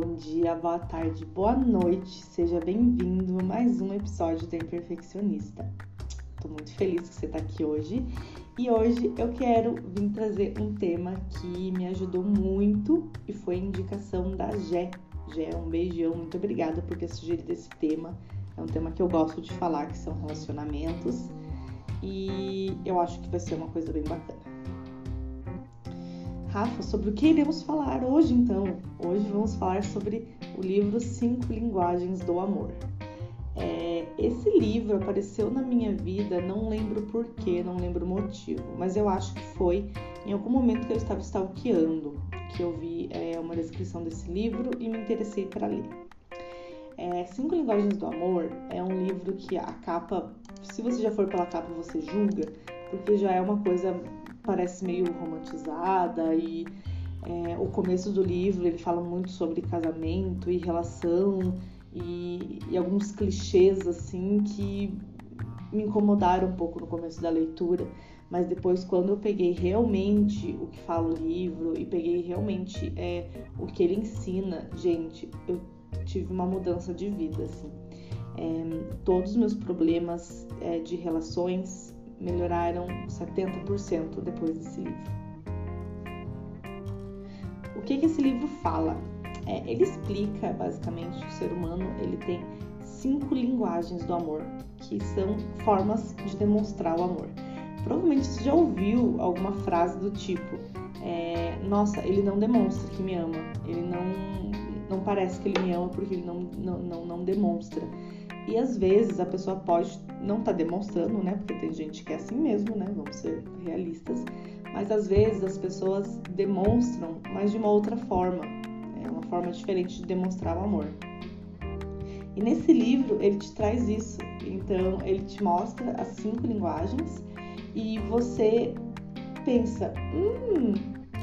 Bom dia, boa tarde, boa noite, seja bem-vindo a mais um episódio da Imperfeccionista. Tô muito feliz que você tá aqui hoje e hoje eu quero vir trazer um tema que me ajudou muito e foi indicação da Gé. Gé, um beijão, muito obrigada por ter sugerido esse tema. É um tema que eu gosto de falar, que são relacionamentos e eu acho que vai ser uma coisa bem bacana. Rafa, sobre o que iremos falar hoje então? Hoje vamos falar sobre o livro Cinco Linguagens do Amor. É, esse livro apareceu na minha vida, não lembro porquê, não lembro o motivo, mas eu acho que foi em algum momento que eu estava stalkeando, que eu vi é, uma descrição desse livro e me interessei para ler. É, Cinco Linguagens do Amor é um livro que a capa, se você já for pela capa, você julga, porque já é uma coisa parece meio romantizada e é, o começo do livro ele fala muito sobre casamento e relação e, e, alguns clichês assim que me incomodaram um pouco no começo da leitura, mas depois quando eu peguei realmente o que fala o livro e peguei realmente é, o que ele ensina, gente, eu tive uma mudança de vida assim. É, todos os meus problemas é, de relações melhoraram 70% depois desse livro. O que, que esse livro fala? É, ele explica basicamente que o ser humano ele tem cinco linguagens do amor, que são formas de demonstrar o amor. Provavelmente você já ouviu alguma frase do tipo: é, Nossa, ele não demonstra que me ama, ele não, não parece que ele me ama porque ele não, não, não, não demonstra. E às vezes a pessoa pode não estar tá demonstrando, né? Porque tem gente que é assim mesmo, né? Vamos ser realistas. Mas às vezes as pessoas demonstram, mas de uma outra forma. É uma forma diferente de demonstrar o amor. E nesse livro ele te traz isso. Então ele te mostra as cinco linguagens e você pensa, hum,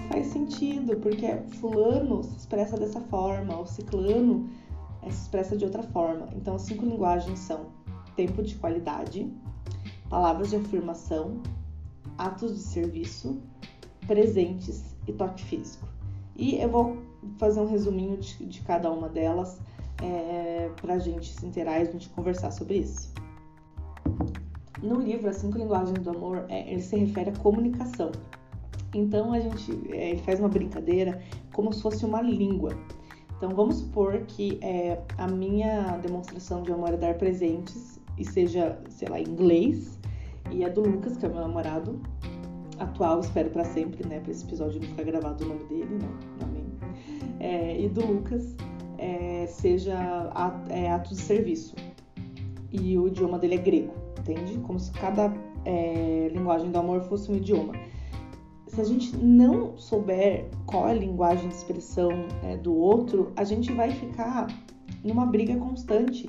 faz sentido, porque fulano se expressa dessa forma, ou ciclano se expressa de outra forma. Então, as cinco linguagens são tempo de qualidade, palavras de afirmação, atos de serviço, presentes e toque físico. E eu vou fazer um resuminho de, de cada uma delas é, para a gente se inteirar e a gente conversar sobre isso. No livro As Cinco Linguagens do Amor, é, ele se refere à comunicação. Então a gente é, ele faz uma brincadeira como se fosse uma língua. Então vamos supor que é, a minha demonstração de amor é dar presentes e seja, sei lá, em inglês, e a do Lucas, que é meu namorado atual, espero para sempre, né? Pra esse episódio não ficar gravado o nome dele, né? Amém. É, e do Lucas é, seja é, ato de serviço. E o idioma dele é grego, entende? Como se cada é, linguagem do amor fosse um idioma se a gente não souber qual é a linguagem de expressão é, do outro, a gente vai ficar numa briga constante.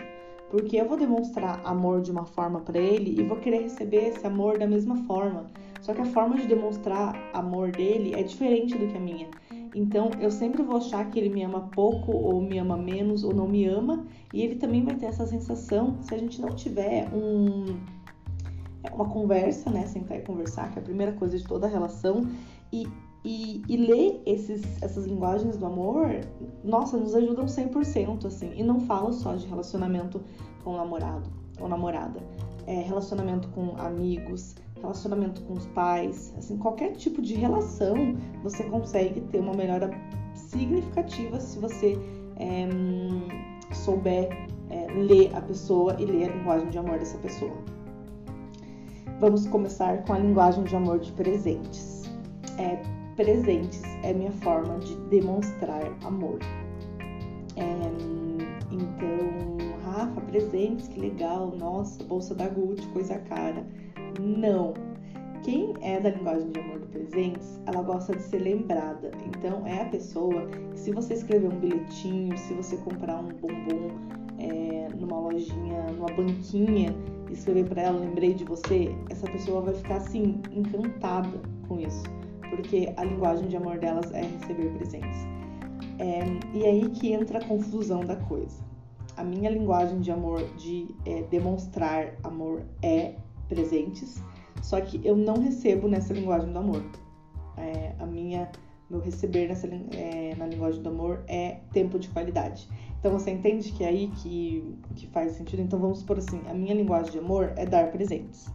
Porque eu vou demonstrar amor de uma forma para ele e vou querer receber esse amor da mesma forma. Só que a forma de demonstrar amor dele é diferente do que a minha. Então eu sempre vou achar que ele me ama pouco, ou me ama menos, ou não me ama, e ele também vai ter essa sensação se a gente não tiver um uma conversa, né? Sentar e conversar, que é a primeira coisa de toda a relação. E, e, e ler esses, essas linguagens do amor, nossa, nos ajudam 100%, assim. E não falo só de relacionamento com o namorado ou namorada. É relacionamento com amigos, relacionamento com os pais, assim, qualquer tipo de relação você consegue ter uma melhora significativa se você é, souber é, ler a pessoa e ler a linguagem de amor dessa pessoa. Vamos começar com a linguagem de amor de presentes. É, presentes é minha forma de demonstrar amor. É, então, Rafa, presentes, que legal, nossa, bolsa da Gucci, coisa cara. Não. Quem é da linguagem de amor de presentes, ela gosta de ser lembrada. Então, é a pessoa que, se você escrever um bilhetinho, se você comprar um bombom é, numa lojinha, numa banquinha, escrever para ela, lembrei de você, essa pessoa vai ficar assim, encantada com isso, porque a linguagem de amor delas é receber presentes. É, e aí que entra a confusão da coisa. A minha linguagem de amor, de é, demonstrar amor, é presentes, só que eu não recebo nessa linguagem do amor. É, a minha meu receber nessa, é, na linguagem do amor é tempo de qualidade. Então você entende que é aí que, que faz sentido? Então vamos por assim, a minha linguagem de amor é dar presentes.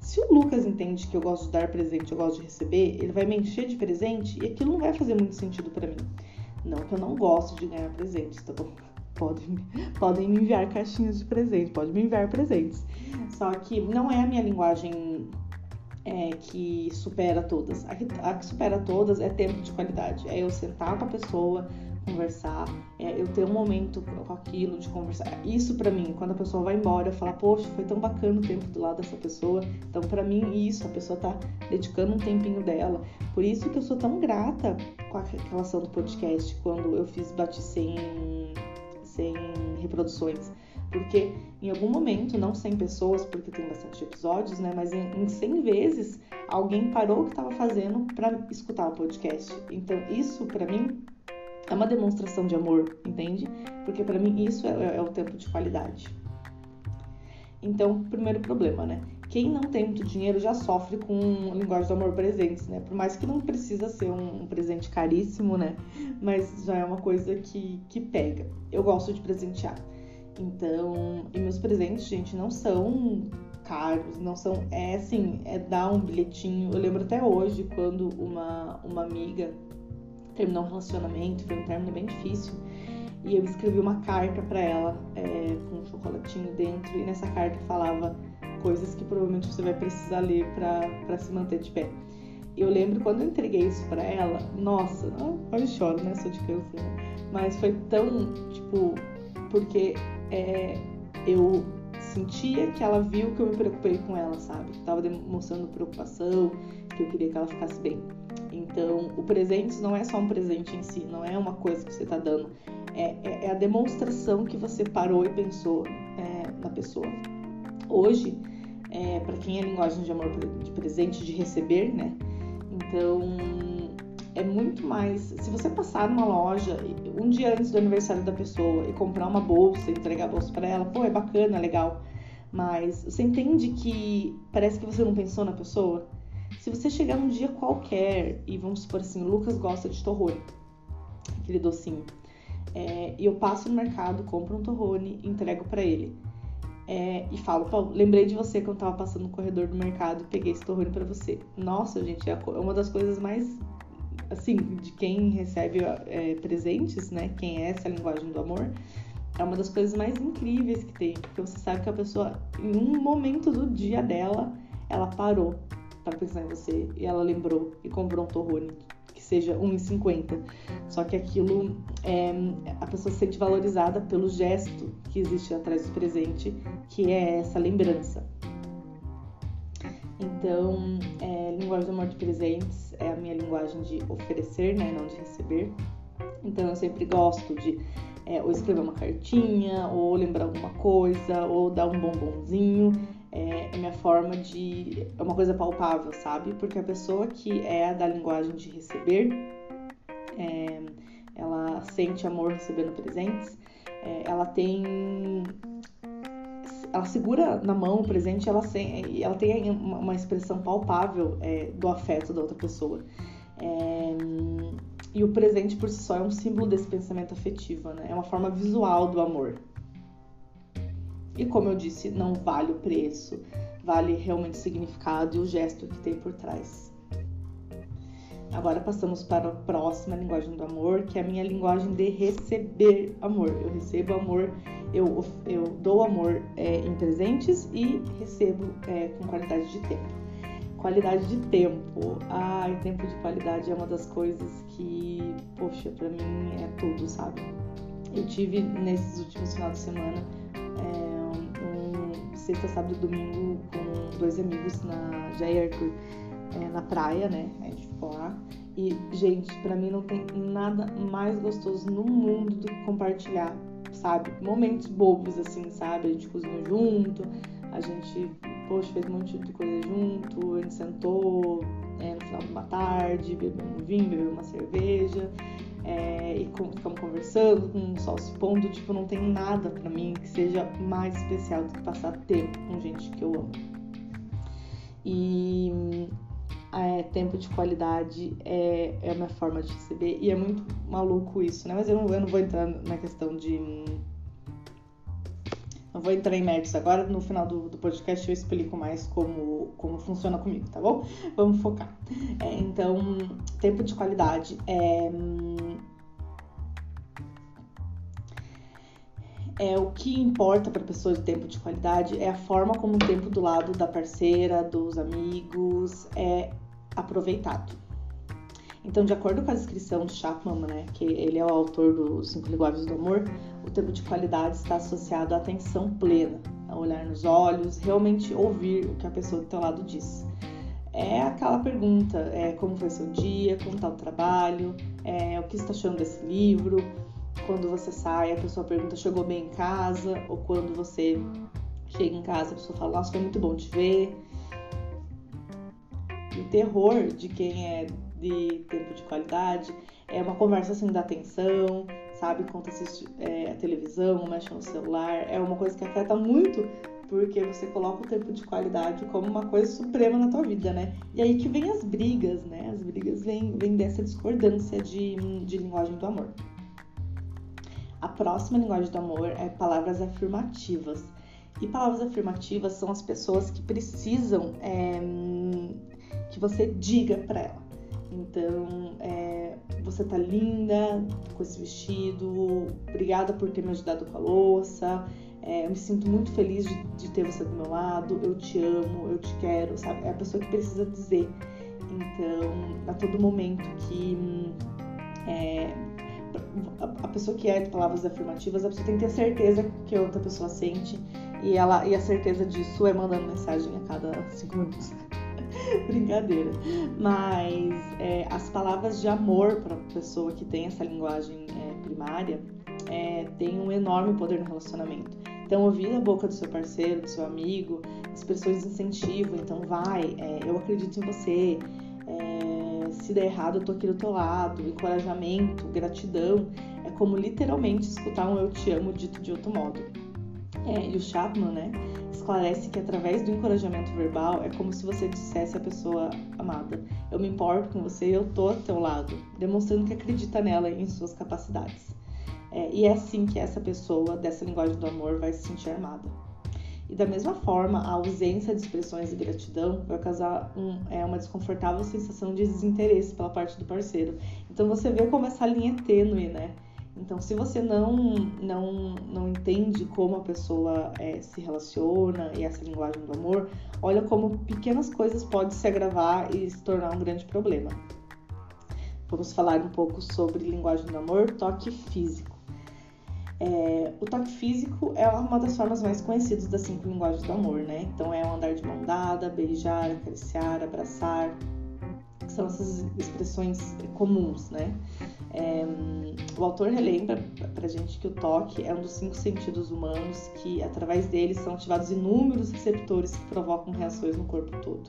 Se o Lucas entende que eu gosto de dar presente, eu gosto de receber, ele vai me encher de presente e aquilo não vai fazer muito sentido para mim. Não que eu não gosto de ganhar presentes, tá bom? Podem, podem me enviar caixinhas de presente, pode me enviar presentes. Só que não é a minha linguagem é, que supera todas. A que, a que supera todas é tempo de qualidade. É eu sentar com a pessoa, conversar, é, eu ter um momento com aquilo de conversar. Isso para mim, quando a pessoa vai embora, eu falo, poxa, foi tão bacana o tempo do lado dessa pessoa. Então, para mim, isso, a pessoa tá dedicando um tempinho dela. Por isso que eu sou tão grata com a relação do podcast, quando eu fiz bati 100, 100 reproduções. Porque em algum momento, não 100 pessoas, porque tem bastante episódios, né? Mas em, em 100 vezes, alguém parou o que estava fazendo para escutar o podcast. Então, isso para mim é uma demonstração de amor, entende? Porque para mim isso é, é, o tempo de qualidade. Então, primeiro problema, né? Quem não tem muito dinheiro já sofre com linguagem do amor presentes, né? Por mais que não precisa ser um, um presente caríssimo, né? Mas já é uma coisa que, que pega. Eu gosto de presentear. Então, e meus presentes, gente, não são caros, não são. É assim, é dar um bilhetinho. Eu lembro até hoje quando uma, uma amiga terminou um relacionamento, foi um término bem difícil. E eu escrevi uma carta para ela é, com um chocolatinho dentro, e nessa carta falava coisas que provavelmente você vai precisar ler para se manter de pé. Eu lembro quando eu entreguei isso para ela, nossa, quase choro, né? Sou de câncer, né? Mas foi tão, tipo, porque é, eu sentia que ela viu que eu me preocupei com ela, sabe? Que tava demonstrando preocupação, que eu queria que ela ficasse bem. Então, o presente não é só um presente em si, não é uma coisa que você está dando, é, é, é, a demonstração que você parou e pensou é, na pessoa. Hoje, é, para quem é linguagem de amor de presente, de receber, né? Então, é muito mais. Se você passar numa loja um dia antes do aniversário da pessoa e comprar uma bolsa, entregar a bolsa para ela, pô, é bacana, é legal. Mas você entende que parece que você não pensou na pessoa? Se você chegar num dia qualquer e vamos supor assim, o Lucas gosta de torrone, aquele docinho, é, eu passo no mercado, compro um torrone, entrego para ele. É, e falo, Pô, lembrei de você quando tava passando no corredor do mercado, peguei esse torrone para você. Nossa, gente, é, é uma das coisas mais assim, de quem recebe é, presentes, né? Quem é essa linguagem do amor, é uma das coisas mais incríveis que tem, porque você sabe que a pessoa, em um momento do dia dela, ela parou para pensar em você e ela lembrou e comprou um torrone que seja 1,50. Só que aquilo é, a pessoa se sente valorizada pelo gesto que existe atrás do presente, que é essa lembrança. Então, é, linguagem do amor de presentes é a minha linguagem de oferecer, né, não de receber. Então, eu sempre gosto de é, ou escrever uma cartinha, ou lembrar alguma coisa, ou dar um bombonzinho é, a minha forma de. É uma coisa palpável, sabe? Porque a pessoa que é da linguagem de receber, é, ela sente amor recebendo presentes, é, ela tem. Ela segura na mão o presente ela, ela tem uma, uma expressão palpável é, do afeto da outra pessoa. É, e o presente por si só é um símbolo desse pensamento afetivo, né? É uma forma visual do amor. E como eu disse, não vale o preço, vale realmente o significado e o gesto que tem por trás. Agora passamos para a próxima linguagem do amor, que é a minha linguagem de receber amor. Eu recebo amor, eu, eu dou amor é, em presentes e recebo é, com qualidade de tempo. Qualidade de tempo. Ai, tempo de qualidade é uma das coisas que, poxa, para mim é tudo, sabe? Eu tive nesses últimos finais de semana é, sexta, sábado e domingo com dois amigos na Jair é, na praia, né? A gente ficou lá. E, gente, para mim não tem nada mais gostoso no mundo do que compartilhar, sabe? Momentos bobos, assim, sabe? A gente cozinhou junto, a gente, poxa, fez um monte de coisa junto, a gente sentou é, no final de uma tarde, bebeu um vinho, bebeu uma cerveja é, e ficamos conversando com sol se pondo, tipo, não tem nada para mim que seja mais especial do que passar tempo com gente que eu amo. E é, tempo de qualidade é, é a minha forma de receber. E é muito maluco isso, né? Mas eu não, eu não vou entrar na questão de. Não vou entrar em méritos agora. No final do, do podcast eu explico mais como, como funciona comigo, tá bom? Vamos focar. É, então, tempo de qualidade é. É o que importa para pessoa de tempo de qualidade é a forma como o tempo do lado da parceira, dos amigos é aproveitado. Então, de acordo com a descrição do Chapman, né, que ele é o autor dos Cinco Linguagens do Amor, o tempo de qualidade está associado à atenção plena, a olhar nos olhos, realmente ouvir o que a pessoa do teu lado diz. É aquela pergunta, é como foi seu dia, como está o trabalho, é, o que está achando desse livro, quando você sai, a pessoa pergunta chegou bem em casa, ou quando você chega em casa, a pessoa fala, nossa, foi muito bom te ver. O terror de quem é de tempo de qualidade é uma conversa assim da atenção, sabe? Quando assiste é, a televisão, mexe no celular, é uma coisa que afeta muito porque você coloca o tempo de qualidade como uma coisa suprema na tua vida, né? E aí que vem as brigas, né? As brigas vêm, vêm dessa discordância de, de linguagem do amor. A próxima linguagem do amor é palavras afirmativas. E palavras afirmativas são as pessoas que precisam é, que você diga para ela. Então, é, você tá linda com esse vestido, obrigada por ter me ajudado com a louça, é, eu me sinto muito feliz de, de, ter você do meu lado, eu te amo, eu te quero, sabe? É a pessoa que precisa dizer. Então, a todo momento que é, a pessoa que é de palavras afirmativas, a pessoa tem que ter certeza que a outra pessoa sente e ela e a certeza disso é mandando mensagem a cada cinco minutos. Brincadeira. Mas é, as palavras de amor para a pessoa que tem essa linguagem é, primária é, tem um enorme poder no relacionamento. Então, ouvir da boca do seu parceiro, do seu amigo, expressões de incentivo, então vai, é, eu acredito em você, se der errado, eu tô aqui do teu lado, encorajamento, gratidão, é como literalmente escutar um eu te amo dito de outro modo. É, e o Chapman, né, esclarece que através do encorajamento verbal é como se você dissesse à pessoa amada: Eu me importo com você e eu tô ao teu lado, demonstrando que acredita nela e em suas capacidades. É, e é assim que essa pessoa dessa linguagem do amor vai se sentir amada. E da mesma forma, a ausência de expressões de gratidão vai causar um, é, uma desconfortável sensação de desinteresse pela parte do parceiro. Então você vê como essa linha é tênue, né? Então, se você não, não, não entende como a pessoa é, se relaciona e essa linguagem do amor, olha como pequenas coisas podem se agravar e se tornar um grande problema. Vamos falar um pouco sobre linguagem do amor, toque físico. É, o toque físico é uma das formas mais conhecidas das cinco linguagens do amor, né? Então é o andar de mão dada, beijar, acariciar, abraçar, que são essas expressões comuns, né? É, o autor relembra pra gente que o toque é um dos cinco sentidos humanos que, através dele, são ativados inúmeros receptores que provocam reações no corpo todo.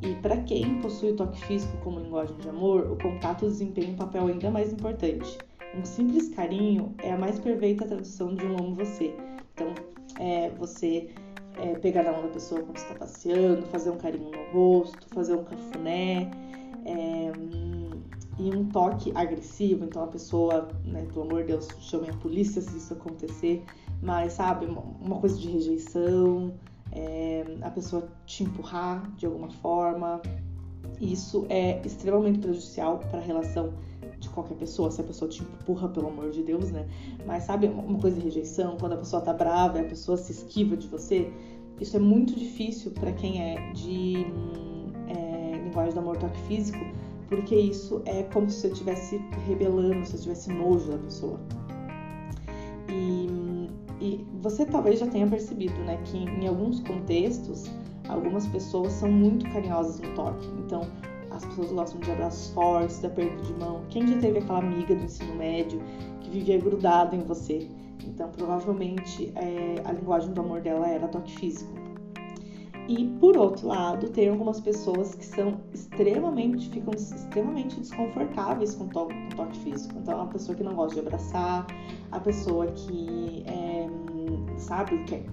E para quem possui toque físico como linguagem de amor, o contato desempenha um papel ainda mais importante um simples carinho é a mais perfeita tradução de um amo você. Então, é você é, pegar na mão da pessoa quando está passeando, fazer um carinho no rosto, fazer um cafuné, é, e um toque agressivo. Então, a pessoa, né, pelo amor de Deus, chame a polícia se isso acontecer, mas sabe, uma coisa de rejeição, é, a pessoa te empurrar de alguma forma. Isso é extremamente prejudicial para a relação de qualquer pessoa, se a pessoa te empurra, pelo amor de Deus, né? Mas sabe uma coisa de rejeição, quando a pessoa tá brava e a pessoa se esquiva de você? Isso é muito difícil para quem é de é, linguagem do amor toque físico, porque isso é como se você estivesse rebelando, se você tivesse nojo da pessoa. E, e você talvez já tenha percebido, né, que em alguns contextos, algumas pessoas são muito carinhosas no toque. Então, as pessoas gostam de abraços fortes, de aperto de mão. Quem já teve aquela amiga do ensino médio que vivia grudada em você? Então, provavelmente, é, a linguagem do amor dela era toque físico. E por outro lado, tem algumas pessoas que são extremamente, ficam extremamente desconfortáveis com, to toque físico. Então, a pessoa que não gosta de abraçar, a pessoa que, é, sabe, que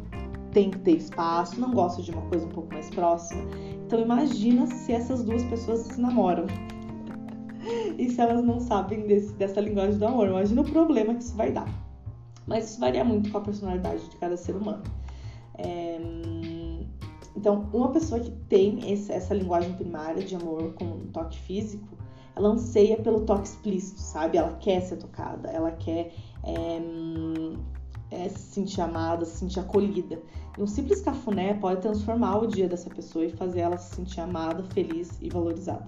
tem que ter espaço, não gosta de uma coisa um pouco mais próxima. Então imagina se essas duas pessoas se namoram. e se elas não sabem desse, dessa linguagem do amor. Imagina o problema que isso vai dar. Mas isso varia muito com a personalidade de cada ser humano. É... Então, uma pessoa que tem esse, essa linguagem primária de amor com um toque físico, ela anseia pelo toque explícito, sabe? Ela quer ser tocada, ela quer é, se sentir amada, se sentir acolhida. E um simples cafuné pode transformar o dia dessa pessoa e fazer ela se sentir amada, feliz e valorizada.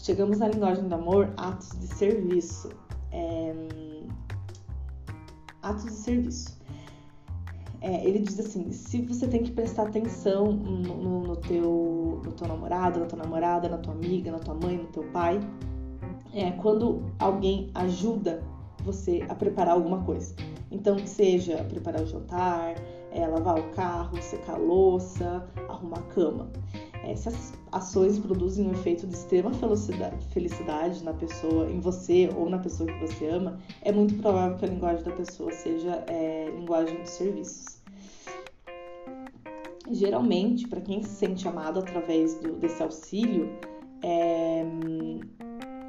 Chegamos na linguagem do amor, atos de serviço. É... Atos de serviço. É, ele diz assim: se você tem que prestar atenção no, no, no, teu, no teu namorado, na tua namorada, na tua amiga, na tua mãe, no teu pai, é quando alguém ajuda você a preparar alguma coisa. Então, seja preparar o jantar, é, lavar o carro, secar a louça, arrumar a cama. Essas ações produzem um efeito de extrema felicidade na pessoa, em você ou na pessoa que você ama, é muito provável que a linguagem da pessoa seja é, linguagem de serviços. Geralmente, para quem se sente amado através do, desse auxílio, é,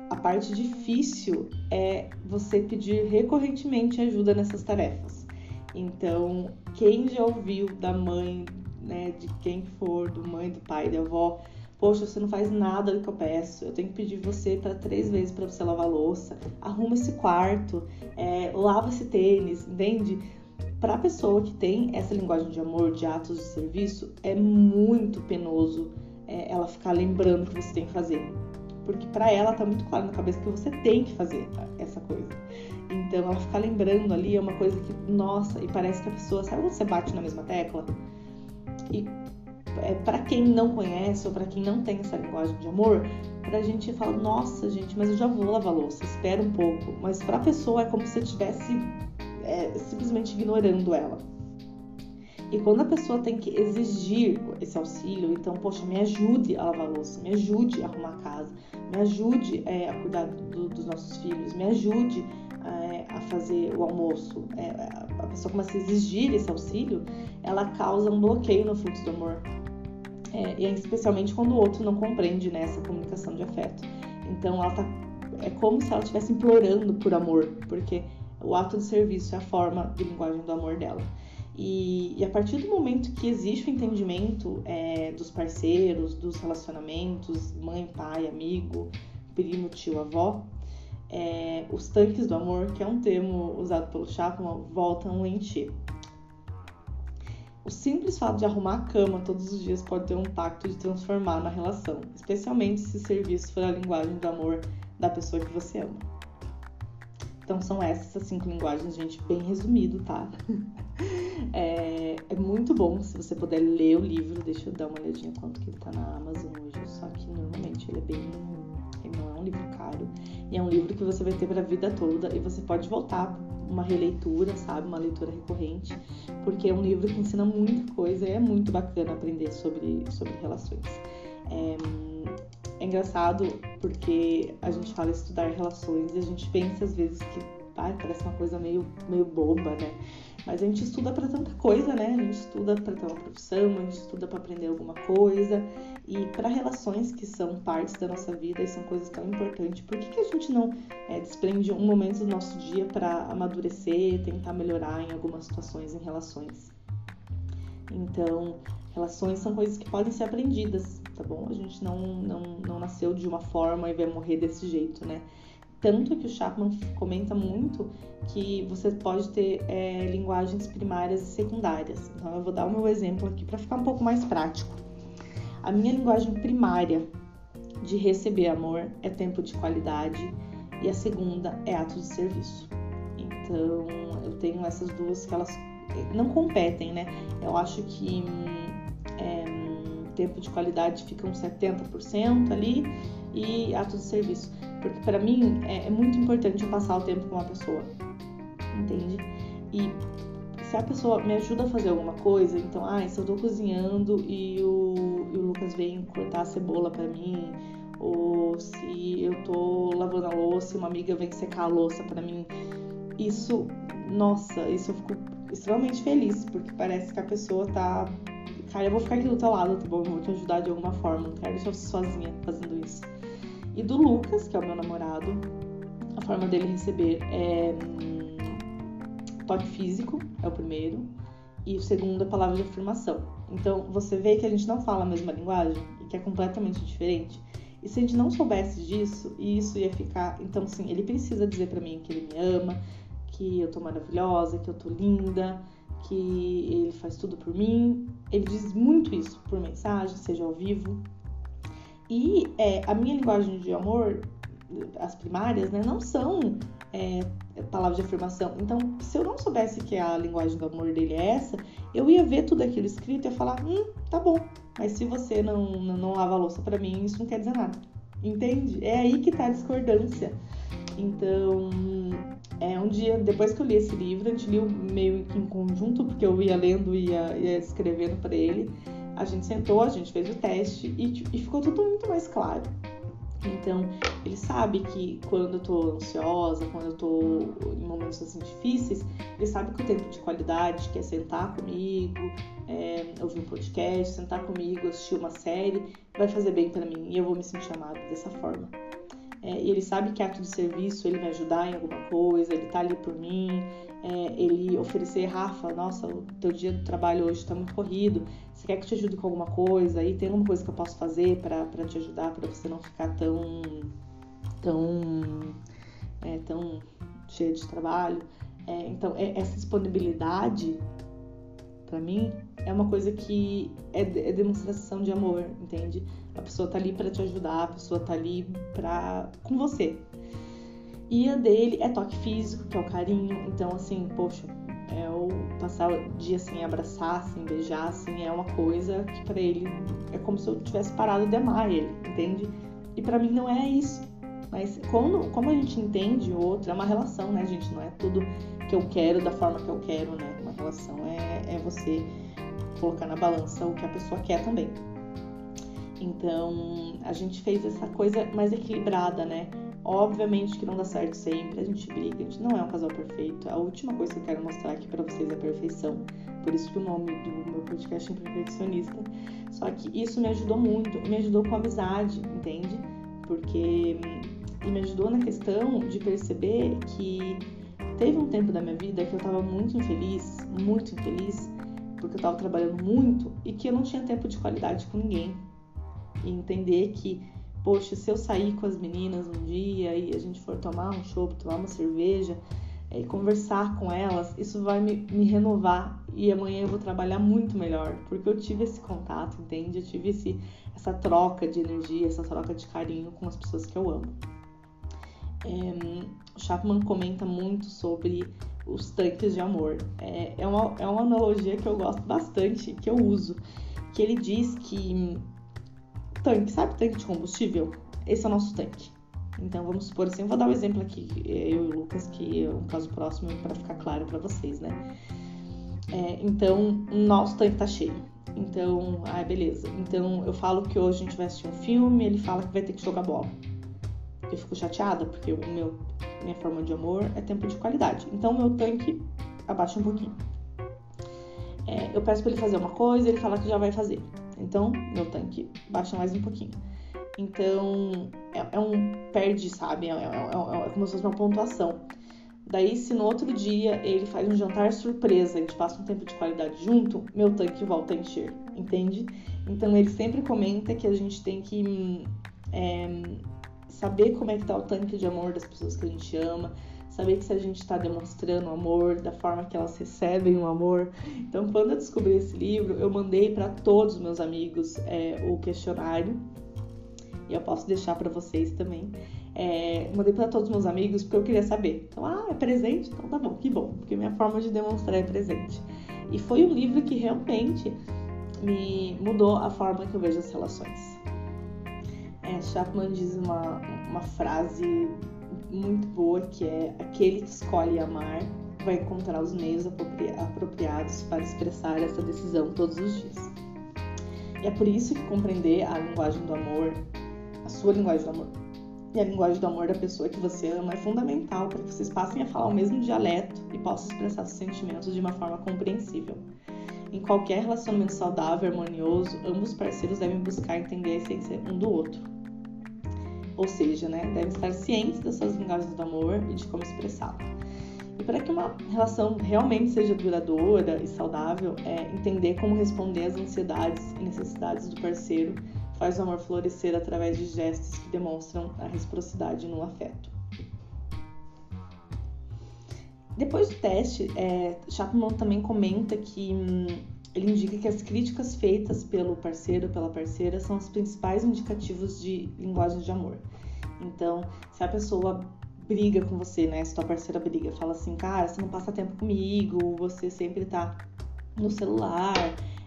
a parte difícil é você pedir recorrentemente ajuda nessas tarefas. Então, quem já ouviu da mãe, né, de quem for, do mãe, do pai, da avó, poxa, você não faz nada do que eu peço, eu tenho que pedir você para três vezes para você lavar louça, arruma esse quarto, é, lava esse tênis, entende? Para a pessoa que tem essa linguagem de amor, de atos de serviço, é muito penoso é, ela ficar lembrando que você tem que fazer. Porque para ela tá muito claro na cabeça que você tem que fazer essa coisa. Então ela ficar lembrando ali é uma coisa que, nossa, e parece que a pessoa, sabe quando você bate na mesma tecla? E é, para quem não conhece ou para quem não tem essa linguagem de amor, pra gente fala, nossa, gente, mas eu já vou lavar louça, espera um pouco. Mas pra pessoa é como se você estivesse é, simplesmente ignorando ela. E quando a pessoa tem que exigir esse auxílio, então, poxa, me ajude a lavar louça, me ajude a arrumar a casa, me ajude é, a cuidar do, dos nossos filhos, me ajude é, a fazer o almoço. É, a pessoa começa a exigir esse auxílio, ela causa um bloqueio no fluxo do amor. É, e especialmente quando o outro não compreende né, essa comunicação de afeto. Então ela tá, é como se ela estivesse implorando por amor, porque o ato de serviço é a forma de linguagem do amor dela. E, e, a partir do momento que existe o entendimento é, dos parceiros, dos relacionamentos, mãe, pai, amigo, primo, tio, avó, é, os tanques do amor, que é um termo usado pelo Chapman, voltam a encher. O simples fato de arrumar a cama todos os dias pode ter um impacto de transformar na relação, especialmente se serviço for a linguagem do amor da pessoa que você ama. Então são essas as cinco linguagens, gente, bem resumido, tá? É, é, muito bom se você puder ler o livro. Deixa eu dar uma olhadinha quanto que ele tá na Amazon hoje. Só que normalmente ele é bem. Ele não é um livro caro. E é um livro que você vai ter pra vida toda. E você pode voltar uma releitura, sabe? Uma leitura recorrente. Porque é um livro que ensina muita coisa e é muito bacana aprender sobre, sobre relações. É, é engraçado porque a gente fala estudar relações e a gente pensa às vezes que ai, parece uma coisa meio, meio boba, né? Mas a gente estuda para tanta coisa, né? A gente estuda para ter uma profissão, a gente estuda para aprender alguma coisa e para relações que são partes da nossa vida e são coisas tão importantes. Por que, que a gente não é, desprende um momento do nosso dia para amadurecer, tentar melhorar em algumas situações em relações? Então, relações são coisas que podem ser aprendidas, tá bom? A gente não, não, não nasceu de uma forma e vai morrer desse jeito, né? Tanto que o Chapman comenta muito que você pode ter é, linguagens primárias e secundárias. Então, eu vou dar o meu exemplo aqui para ficar um pouco mais prático. A minha linguagem primária de receber amor é tempo de qualidade e a segunda é ato de serviço. Então, eu tenho essas duas que elas não competem, né? Eu acho que é, tempo de qualidade fica uns 70% ali e ato de serviço. Porque para mim é, é, muito importante eu passar o tempo com uma pessoa, entende? E se a pessoa me ajuda a fazer alguma coisa, então, ah, se eu tô cozinhando e o, e o Lucas vem cortar a cebola para mim, ou se eu tô lavando a louça e uma amiga vem secar a louça para mim, isso, nossa, isso eu fico extremamente feliz, porque parece que a pessoa tá cara, eu vou ficar aqui do teu lado, tá bom? Eu vou te ajudar de alguma forma, não quero deixar você sozinha fazendo isso. E do Lucas, que é o meu namorado, a forma dele receber é hum, toque físico, é o primeiro, e o segundo é palavra de afirmação. Então você vê que a gente não fala a mesma linguagem e que é completamente diferente. E se a gente não soubesse disso, isso ia ficar. Então, sim, ele precisa dizer para mim que ele me ama, que eu tô maravilhosa, que eu tô linda, que ele faz tudo por mim. Ele diz muito isso por mensagem, seja ao vivo. E é, a minha linguagem de amor, as primárias, né, não são é, palavras de afirmação. Então, se eu não soubesse que a linguagem do amor dele é essa, eu ia ver tudo aquilo escrito e ia falar, hum, tá bom. Mas se você não, não, não lava a louça para mim, isso não quer dizer nada. Entende? É aí que tá a discordância. Então, é, um dia, depois que eu li esse livro, a gente liu meio que em conjunto, porque eu ia lendo e ia, ia escrevendo para ele. A gente sentou, a gente fez o teste e, e ficou tudo muito mais claro. Então, ele sabe que quando eu tô ansiosa, quando eu tô em momentos assim difíceis, ele sabe que o tempo de qualidade, que é sentar comigo, é, ouvir um podcast, sentar comigo, assistir uma série, vai fazer bem para mim e eu vou me sentir amado dessa forma. É, e ele sabe que ato de serviço, ele me ajudar em alguma coisa, ele tá ali por mim, é, ele oferecer, Rafa, nossa, o teu dia do trabalho hoje tá muito corrido, você quer que eu te ajude com alguma coisa? E tem alguma coisa que eu posso fazer para te ajudar, para você não ficar tão, tão, é, tão cheia de trabalho? É, então, é, essa disponibilidade, para mim, é uma coisa que é, é, demonstração de amor, entende? A pessoa tá ali para te ajudar, a pessoa tá ali pra, com você. E a dele é toque físico, que é o carinho. Então, assim, poxa, é o passar o dia sem abraçar, sem beijar, assim, é uma coisa que para ele é como se eu tivesse parado de amar ele, entende? E para mim não é isso. Mas como, como a gente entende o outro, é uma relação, né, gente? Não é tudo que eu quero da forma que eu quero, né? Uma relação é, é você colocar na balança o que a pessoa quer também. Então, a gente fez essa coisa mais equilibrada, né? Obviamente que não dá certo sempre, a gente briga, a gente não é um casal perfeito. A última coisa que eu quero mostrar aqui para vocês é a perfeição. Por isso que o nome do meu podcast é Imperfeccionista. Só que isso me ajudou muito, me ajudou com amizade, entende? Porque me ajudou na questão de perceber que teve um tempo da minha vida que eu tava muito infeliz, muito infeliz, porque eu tava trabalhando muito e que eu não tinha tempo de qualidade com ninguém. E entender que poxa, se eu sair com as meninas um dia e a gente for tomar um chopp, tomar uma cerveja é, e conversar com elas, isso vai me, me, renovar e amanhã eu vou trabalhar muito melhor, porque eu tive esse contato, entende? Eu tive esse, essa troca de energia, essa troca de carinho com as pessoas que eu amo. É, o Chapman comenta muito sobre os tanques de amor. É, é, uma, é uma analogia que eu gosto bastante, que eu uso, que ele diz que tanque, sabe tanque de combustível? Esse é o nosso tanque. Então vamos supor assim, eu vou dar um exemplo aqui, eu e o Lucas, que é um caso próximo para ficar claro para vocês, né? É, então, nosso tanque tá cheio. Então, ah, beleza. Então eu falo que hoje a gente vai assistir um filme, ele fala que vai ter que jogar bola. Eu fico chateada porque o meu minha forma de amor é tempo de qualidade. Então meu tanque abaixa um pouquinho. É, eu peço para ele fazer uma coisa, ele fala que já vai fazer. Então, meu tanque baixa mais um pouquinho. Então, é, é um perde, sabe? É, é, é, é, como se fosse uma pontuação. Daí, se no outro dia ele faz um jantar surpresa, a gente passa um tempo de qualidade junto, meu tanque volta a encher, entende? Então, ele sempre comenta que a gente tem que é, saber como é que tá o tanque de amor das pessoas que a gente ama, saber que se a gente está demonstrando amor, da forma que elas recebem o amor. Então, quando eu descobri esse livro, eu mandei para todos os meus amigos é, o questionário e eu posso deixar para vocês também. É, mandei para todos os meus amigos porque eu queria saber. Então, ah, é presente? Então tá bom, que bom, porque minha forma de demonstrar é presente. E foi um livro que realmente me mudou a forma que eu vejo as relações. É, Chapman diz uma, uma frase muito boa que é aquele que escolhe amar vai encontrar os meios apropriados para expressar essa decisão todos os dias. E é por isso que compreender a linguagem do amor, a sua linguagem do amor, e a linguagem do amor da pessoa que você ama é fundamental para que vocês passem a falar o mesmo dialeto e possam expressar seus sentimentos de uma forma compreensível. em qualquer relacionamento saudável, harmonioso, ambos parceiros devem buscar entender a essência um do outro. Ou seja, né, devem estar cientes das suas linguagens do amor e de como expressá-lo. E para que uma relação realmente seja duradoura e saudável, é entender como responder às ansiedades e necessidades do parceiro faz o amor florescer através de gestos que demonstram a reciprocidade no afeto. Depois do teste, é, Chapman também comenta que hum, ele indica que as críticas feitas pelo parceiro ou pela parceira são os principais indicativos de linguagem de amor. Então, se a pessoa briga com você, né? Se tua parceira briga, fala assim, cara, você não passa tempo comigo, você sempre tá no celular,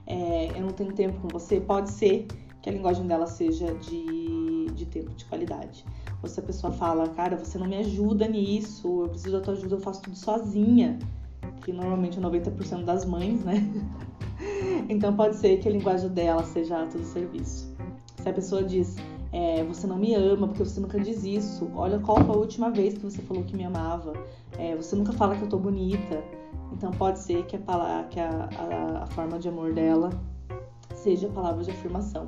é, eu não tenho tempo com você, pode ser que a linguagem dela seja de, de tempo de qualidade. Ou se a pessoa fala, cara, você não me ajuda nisso, eu preciso da tua ajuda, eu faço tudo sozinha. Que normalmente é 90% das mães, né? então pode ser que a linguagem dela seja ato de serviço. Se a pessoa diz, é, você não me ama porque você nunca diz isso, olha qual foi a última vez que você falou que me amava, é, você nunca fala que eu tô bonita. Então pode ser que a, que a, a, a forma de amor dela seja palavras de afirmação.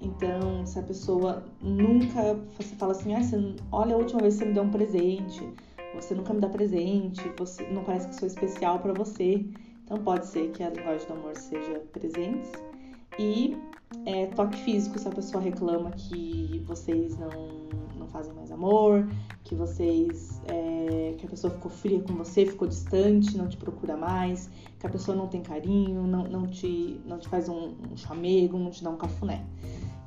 Então, se a pessoa nunca fala assim, ah, você, olha a última vez que você me deu um presente, você nunca me dá presente, você não parece que sou especial para você. Então, pode ser que a linguagem do amor seja presentes. E é, toque físico, se a pessoa reclama que vocês não, não fazem mais amor, que vocês. É, que a pessoa ficou fria com você, ficou distante, não te procura mais, que a pessoa não tem carinho, não, não, te, não te faz um, um chamego, não te dá um cafuné.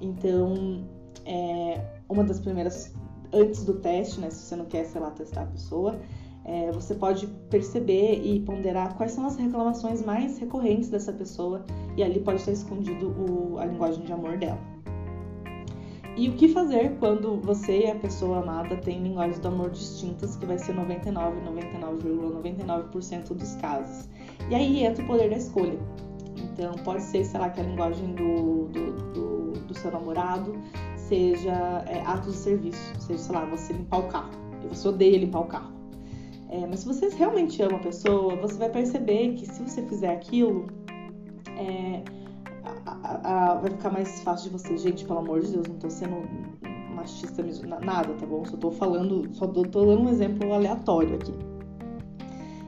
Então, é, uma das primeiras, antes do teste, né, se você não quer, sei lá, testar a pessoa, é, você pode perceber e ponderar quais são as reclamações mais recorrentes dessa pessoa e ali pode estar escondido o, a linguagem de amor dela. E o que fazer quando você e a pessoa amada têm linguagens do amor distintas, que vai ser 99, 99,99% ,99 dos casos. E aí entra o poder da escolha. Então, pode ser, sei lá, que a linguagem do, do, do, do seu namorado seja é, atos de serviço, seja, sei lá, você limpar o carro. E você odeia limpar o carro. É, mas se você realmente ama a pessoa, você vai perceber que se você fizer aquilo, é, a, a, a, vai ficar mais fácil de você. Gente, pelo amor de Deus, não tô sendo machista, nada, tá bom? Só tô falando, só tô, tô dando um exemplo aleatório aqui.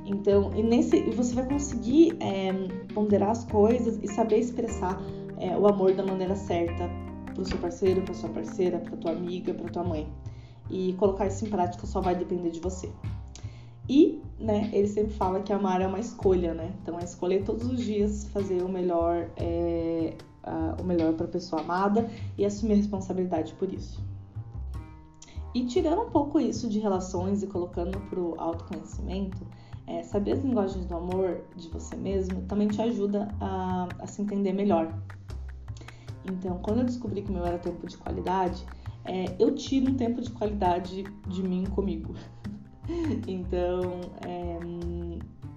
Então, e nesse, e você vai conseguir é, ponderar as coisas e saber expressar é, o amor da maneira certa para o seu parceiro, para sua parceira, para tua amiga, para tua mãe. E colocar isso em prática só vai depender de você. E, né, ele sempre fala que amar é uma escolha, né? Então é escolher todos os dias fazer o melhor, é, o melhor para a pessoa amada e assumir a responsabilidade por isso. E tirando um pouco isso de relações e colocando para o autoconhecimento, é, saber as linguagens do amor de você mesmo também te ajuda a, a, se entender melhor. Então, quando eu descobri que o meu era tempo de qualidade, é, eu tiro um tempo de qualidade de mim comigo. então, é,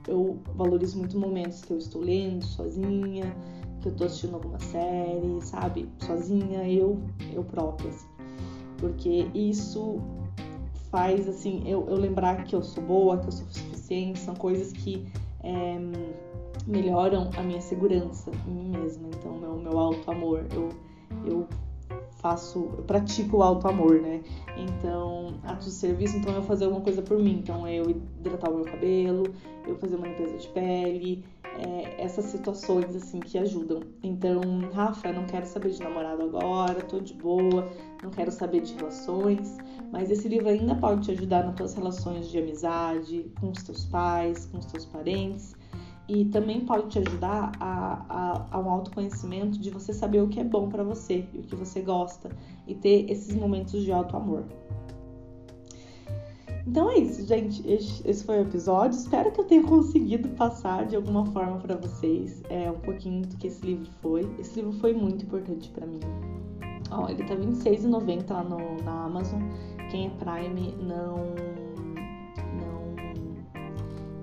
eu valorizo muito momentos que eu estou lendo sozinha, que eu estou assistindo alguma série, sabe? Sozinha, eu, eu própria. Assim. Porque isso faz, assim, eu, eu lembrar que eu sou boa, que eu sou suficiente, são coisas que é, melhoram a minha segurança em mim mesma. Então, meu, meu auto-amor, eu, eu faço, eu pratico o auto-amor, né? Então, atos de serviço, então eu fazer alguma coisa por mim. Então, eu hidratar o meu cabelo, eu fazer uma limpeza de pele, é, essas situações assim que ajudam. Então, Rafa, não quero saber de namorado agora, tô de boa, não quero saber de relações, mas esse livro ainda pode te ajudar nas tuas relações de amizade, com os teus pais, com os teus parentes. E também pode te ajudar a, a, a um autoconhecimento de você saber o que é bom para você e o que você gosta e ter esses momentos de auto amor. Então é isso, gente. Esse foi o episódio. Espero que eu tenha conseguido passar de alguma forma para vocês é, um pouquinho do que esse livro foi. Esse livro foi muito importante para mim. Ó, ele tá R$26,90 lá no, na Amazon. Quem é Prime não. Não.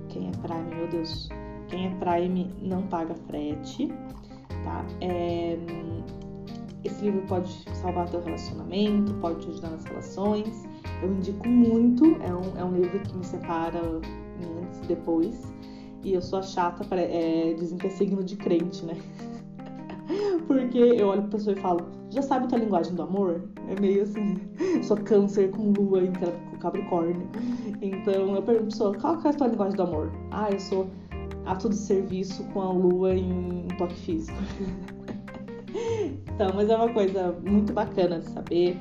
Quem é Prime, meu Deus. Quem é Prime não paga frete, tá? É, esse livro pode salvar teu relacionamento, pode te ajudar nas relações. Eu indico muito, é um, é um livro que me separa antes e depois. E eu sou a chata, é, dizem que é signo de crente, né? Porque eu olho pra pessoa e falo, já sabe tua linguagem do amor? É meio assim, sou câncer com lua em capricórnio. Então eu pergunto pra pessoa, qual que é a tua linguagem do amor? Ah, eu sou ato de serviço com a lua em toque físico. então, mas é uma coisa muito bacana de saber.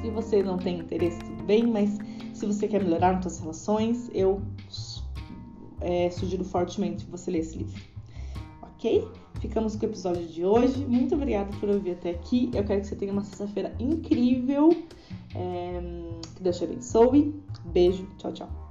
Se você não tem interesse, tudo bem, mas se você quer melhorar nas suas relações, eu é, sugiro fortemente você ler esse livro. Ok? Ficamos com o episódio de hoje. Muito obrigada por ouvir até aqui. Eu quero que você tenha uma sexta-feira incrível. É, que Deus te abençoe. Beijo. Tchau, tchau.